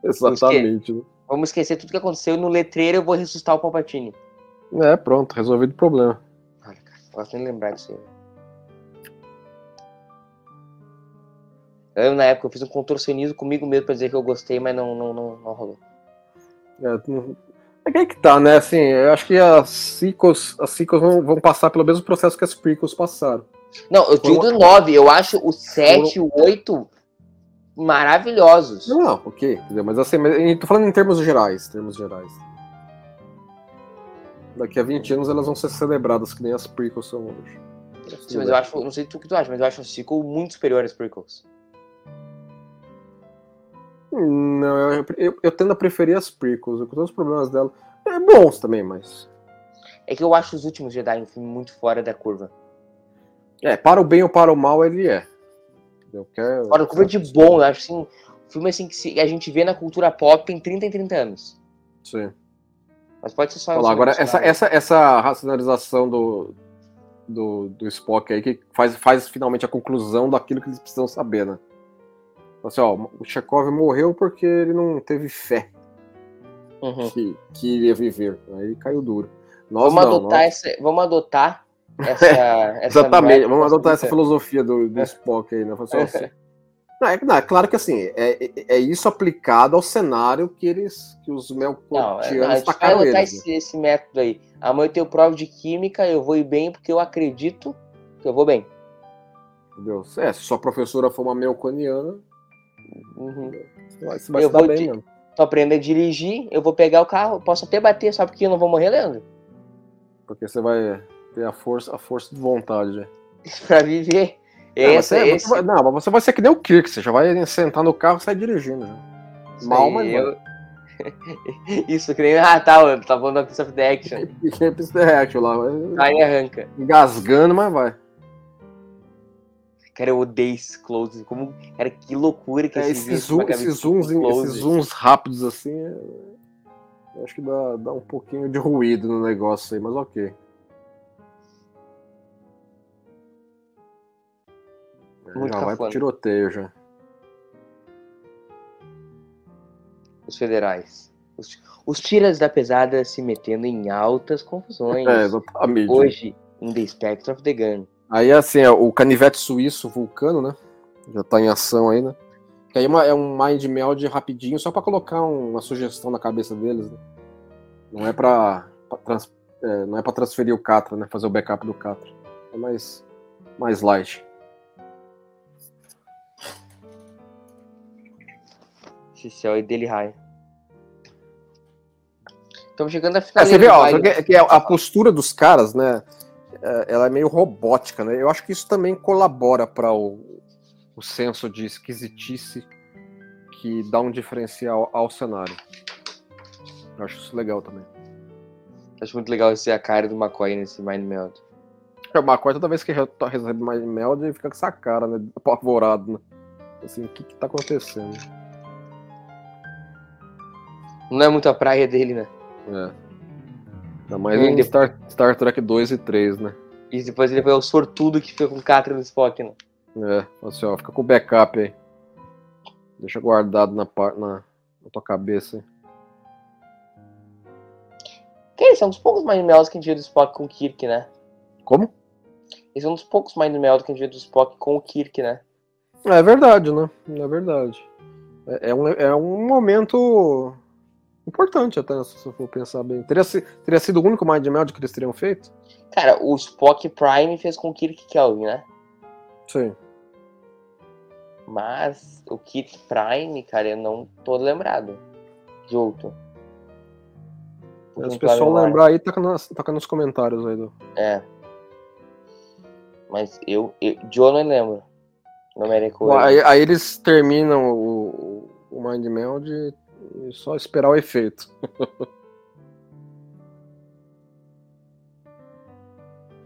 Exatamente. né? Vamos esquecer tudo que aconteceu no letreiro eu vou ressuscitar o Palpatine. É, pronto, resolvido o problema. Olha, cara, gosto nem lembrar disso aí. Eu na época eu fiz um contorcionismo comigo mesmo pra dizer que eu gostei, mas não, não, não, não rolou. É, é que tá, né? Assim, eu acho que as sequels, as sequels vão, vão passar pelo mesmo processo que as prequels passaram. Não, eu digo do 9, eu acho o 7 e o 8 maravilhosos. Não, não, ok. entendeu? Mas assim, mas tô falando em termos gerais. Termos gerais. Daqui a 20 anos elas vão ser celebradas que nem as prequels são hoje. Sim, mas eu acho, não sei tu o que tu acha, mas eu acho o sequel muito superior às prequels. Não, eu, eu, eu tendo a preferir as prequels, com todos os problemas dela. É bons também, mas. É que eu acho os últimos Jedi um filme muito fora da curva. É, para o bem ou para o mal ele é. Eu quero. Fora da curva de bom, eu acho assim, um filme assim que a gente vê na cultura pop tem 30 em 30 anos. Sim. Mas pode ser só Olha lá, agora, essa, essa, essa racionalização do, do, do Spock aí que faz, faz finalmente a conclusão daquilo que eles precisam saber, né? Assim, ó, o Chekhov morreu porque ele não teve fé Uhum. que, que iria viver. Aí caiu duro. Nós Vamos, não, adotar nós- essa, vamos adotar essa. essa Exatamente, vamos adotar essa filosofia do, do Spock aí, né? Assim, ó, assim, não, é, não, é claro que assim, é, é- é isso aplicado ao cenário que eles, que os é, melcotianos vai tacaram adotar eles. né? esse, esse método aí. Amanhã eu tenho prova de química, eu vou ir bem porque eu acredito que eu vou bem. Entendeu? É, se sua professora for uma melconiana, Uhum. você vai Eu vou bem de-. Tô aprendendo a dirigir, eu vou pegar o carro, posso até bater, só porque eu não vou morrer, Leandro? Porque você vai ter a força, a força de vontade. né? pra viver. Esse, não, você, vai, não, mas você vai ser que nem o Kirk, você já vai sentar no carro e sair dirigindo. Isso Mal, mas eu... Isso, que nem. Ah, tá, eu tava falando da Piece of the Action. vai. Pista react lá, vai Aí arranca. engasgando, mas vai. Cara, eu odeio esse close. Como... Cara, que loucura que É, esse esses, zoom, esses, zooms, esses zooms rápidos assim, é- eu acho que dá, dá um pouquinho de ruído no negócio aí, mas ok. É, Muito já vai pro tiroteio já. Os federais. Os, os tiras da pesada se metendo em altas confusões. É, exatamente. Hoje, em The Spectre of the Gun. Aí assim, é, o canivete suíço vulcano, né? Já tá em ação aí, né? Que aí é uma- é um mind meld rapidinho, só pra colocar um- uma sugestão na cabeça deles, né? Não é pra, pra trans- é, não é pra transferir o Catra, né? Fazer o backup do Catra. É mais, mais light. Céu é dele high. Estamos chegando à É, final. você vê, ó, que, que a postura dos caras, né? É, Ela é meio robótica, né? Eu acho que isso também colabora para o, o senso de esquisitice que dá um diferencial ao cenário. Eu acho isso legal também. Acho muito legal ser a cara do McCoy nesse Mind Meld. É, O McCoy, toda vez que re- recebe mais meld, ele fica com essa cara, né? Apavorado, né? Assim, o que que tá acontecendo? Não é muito a praia dele, né? É. Ainda mais em Star, Star Trek 2 e 3, né? E depois ele foi o sortudo que fica com o Catra no Spock, né? É, assim, ó, fica com o backup aí. Deixa guardado na, na, na tua cabeça. aí. Que esse é um dos poucos Mind Melds que a gente viu do Spock com o Kirk, né? Como? Esse é um dos poucos Mind Melds que a gente viu do Spock com o Kirk, né? É verdade, né? É verdade. É, é um, é um momento importante até, se você for pensar bem. Teria, teria sido o único Mind Meld que eles teriam feito? Cara, o Spock Prime fez com o Kirk Kelvin, né? Sim. Mas o Kirk Prime, cara, eu não tô lembrado de outro. Se Não o pessoal lembrar aí, taca, nas, taca nos comentários aí. Do... É. Mas eu, eu de eu não lembro. No American Aí, aí eles terminam o- o Mind Meld e, e só esperar o efeito.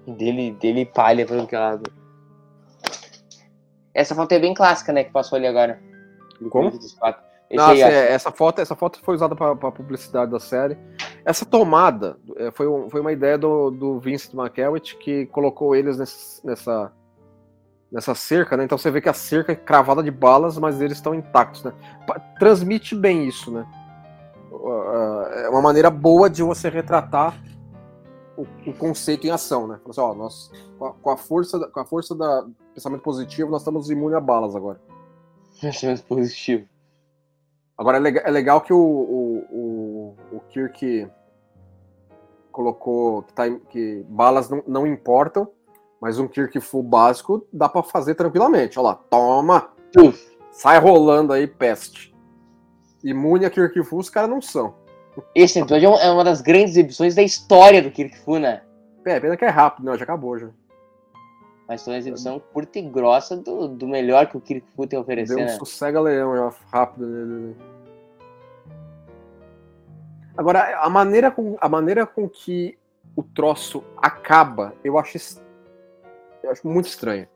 Dele, dele palha pra que lado. Essa foto é bem clássica, né? Que passou ali agora. Como? Nossa, aí, é, essa foto, essa foto foi usada para publicidade da série. Essa tomada é, foi, um- foi uma ideia do, do Vincent McElwitch que colocou eles nesse- nessa nessa cerca, né? Então você vê que a cerca é cravada de balas, mas eles estão intactos, né? Transmite bem isso, né? É uma maneira boa de você retratar o, o conceito em ação, né? Assim, ó, nós com a, com a força, da- com a força da pensamento positivo, nós estamos imunes a balas agora. Pensamento positivo. Agora é legal, é legal que o, o, o, o Kirk colocou que, tá, que balas não, não importam, mas um Kirk full básico dá pra fazer tranquilamente. Olha lá, toma! Puf. Sai rolando aí, peste. Imune a Kirk full, os caras não são. Esse episódio é é uma das grandes exibições da história do Kirk Fu, né? É, pena que é rápido, não, já acabou já. Mas foi uma exibição curta e grossa do, do melhor que o Kirk Fu tem a oferecer, Deu um né? sossega-leão já rápido nele. Agora, a maneira, com, a maneira com que o troço acaba, eu acho, es- eu acho muito estranha.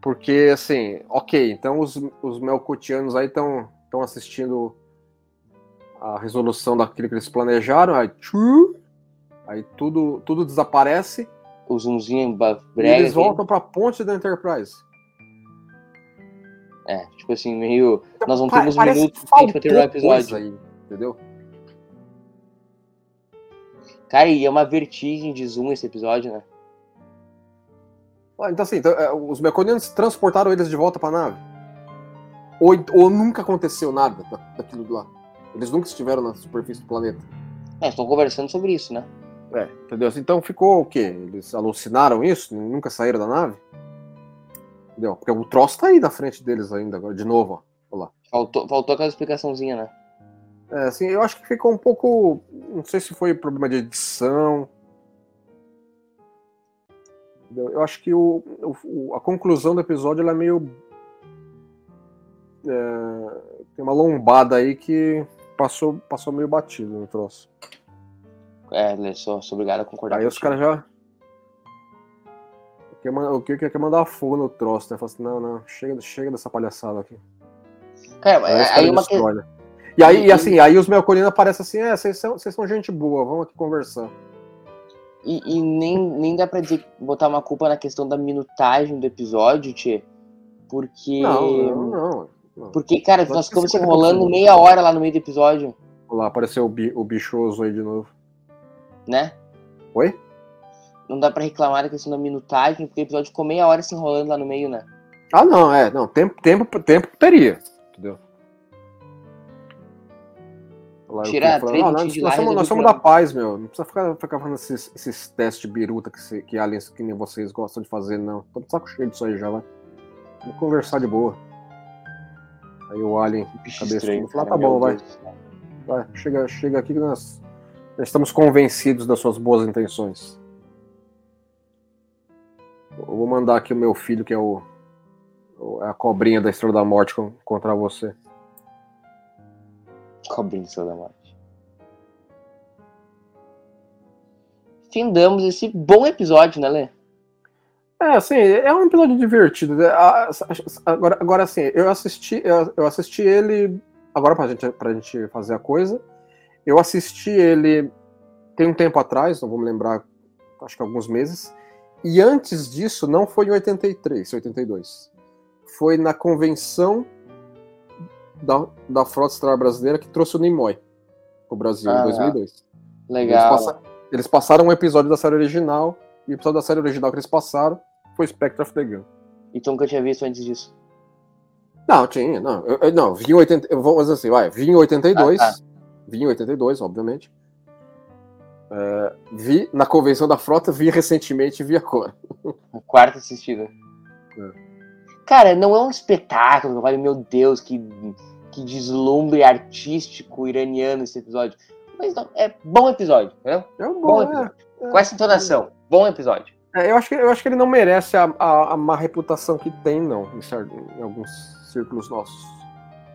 Porque, assim, ok, então os, os melcotianos aí estão assistindo a resolução daquilo que eles planejaram, aí, aí tudo, tudo desaparece O zoomzinho e brega. eles voltam pra ponte da Enterprise. É, tipo assim, meio. Nós não temos minutos pra faltou coisa episódio. aí, entendeu? Cara, e é uma vertigem de zoom esse episódio, né? Ah, Então, assim, então, é, os meconianos transportaram eles de volta pra nave? Ou, ou nunca aconteceu nada da- daquilo lá? Eles nunca estiveram na superfície do planeta? É, estão conversando sobre isso, né? É, entendeu? Então ficou o quê? Eles alucinaram isso? Nunca saíram da nave? Entendeu? Porque o troço tá aí na frente deles ainda, agora, de novo, ó. Faltou, faltou aquela explicaçãozinha, né? É, assim, eu acho que ficou um pouco. Não sei se foi problema de edição. Entendeu? Eu acho que o, o- a conclusão do episódio é meio. é, tem uma lombada aí que passou, passou meio batido no troço. É, Lê, sou, sou obrigado a concordar Aí os caras já. Quer O que quer mandar fogo no troço, né? Fala assim, não, não, chega, chega dessa palhaçada aqui. Cara, Aí, os aí uma que... né? E aí, E- e assim, aí os melconinos aparecem assim, é, vocês são, vocês são gente boa, vamos aqui conversar. E, e nem, nem dá pra dizer, botar uma culpa na questão da minutagem do episódio, Tchê. Porque. Não, não, não. Porque, cara, nós ficamos 50%. enrolando meia hora lá no meio do episódio, Olha lá, apareceu o, bi, o bichoso aí de novo. né? Oi? Não dá pra reclamar da questão da minutagem, porque o episódio ficou meia hora se enrolando lá no meio, né? Ah, não, é, não, tempo, tempo, tempo teria, entendeu? Lá, Tirar três não, minutinhos nós, nós somos, nós resolver somos da paz, meu. Não precisa ficar, ficar fazendo esses, esses testes de biruta que, se- que aliens que nem vocês gostam de fazer, não. Tô de saco cheio disso aí já, vai. Vamos conversar de boa. Aí o alien, Cabeça. Fala, tá bom, vai. Vai, chega, chega aqui que nós, nós estamos convencidos das suas boas intenções. Eu vou mandar aqui o meu filho, que é o, é a cobrinha da Estrela da Morte, con- contra você. Cobrinho seu da morte. Findamos esse bom episódio, né, Lê? É, assim, é um episódio divertido. né? A- a- Agora, agora assim, eu assisti, eu assisti ele. Agora pra gente, pra gente fazer a coisa. Eu assisti ele tem um tempo atrás, não vou me lembrar, acho que alguns meses. E antes disso, não foi em 83, 82. Foi na convenção da, da Frota Estelar Brasileira que trouxe o Nimoy pro Brasil Ah, em 2002. Legal. Eles, passa- eles passaram um episódio da série original, e o episódio da série original que eles passaram foi Spectre of the Gun. E tu nunca tinha visto antes disso. Não, tinha, não. Eu, eu- não, vi em 80. Eu vou fazer assim, vai. Vi em 82. Ah, tá. Vi em 82, obviamente. É, vi na convenção da frota, vi recentemente e vi agora. A quarta assistida. É. Cara, não é um espetáculo, falo, meu Deus, que, que deslumbre artístico iraniano esse episódio. Mas não, é bom episódio, entendeu? É um Bom bom, é, episódio. Com essa entonação, bom episódio. é, eu, acho que, eu acho que ele não merece a, a, a má reputação que tem, não, em, cer- em alguns círculos nossos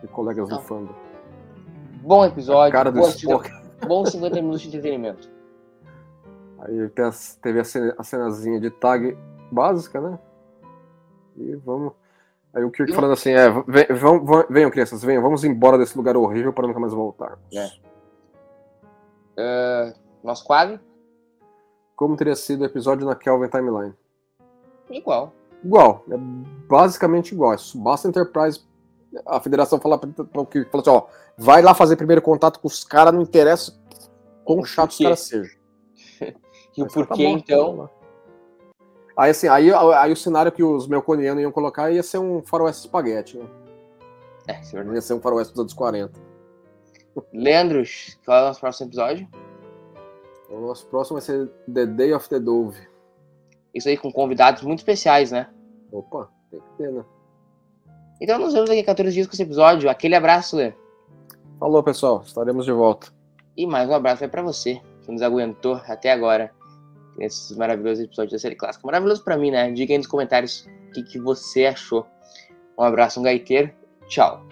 e colegas do Não. fandom. Bom episódio, Cara do Spock. assistida, bom 50 minutos de entretenimento. Aí tem as- teve a, cena, a cenazinha de tag básica, né? E vamos. Aí o Kirk falando assim: é, vem- vão- vão- venham, crianças, venham, vamos embora desse lugar horrível para nunca mais voltar. É. Ah, nosso quadro, Como teria sido o episódio na Kelvin Timeline? igual. Igual, é basicamente igual. É Basta a Enterprise, a federação falar para o Kirk: fala assim, ó, vai lá fazer primeiro contato com os caras, não interessa quão chato os porquê. caras sejam. E o Mas tá porquê, bom, então, lá. Aí assim, aí, aí o cenário que os melconianos iam colocar ia ser um faroeste espaguete, né? é, isso é verdade. Ia ser um faroeste dos anos 40. Leandro, qual é o nosso próximo episódio? O nosso próximo vai ser The Day of the Dove. Isso aí com convidados muito especiais, né? Opa, tem que ter, né? Então nos vemos daqui a 14 dias com esse episódio. Aquele abraço, Lê. Falou, pessoal. Estaremos de volta. E mais um abraço vai pra você, que nos aguentou até agora nesses maravilhosos episódios da série clássica. Maravilhoso pra mim, né? Diga aí nos comentários o que, que você achou. Um abraço, um gaiteiro. Tchau.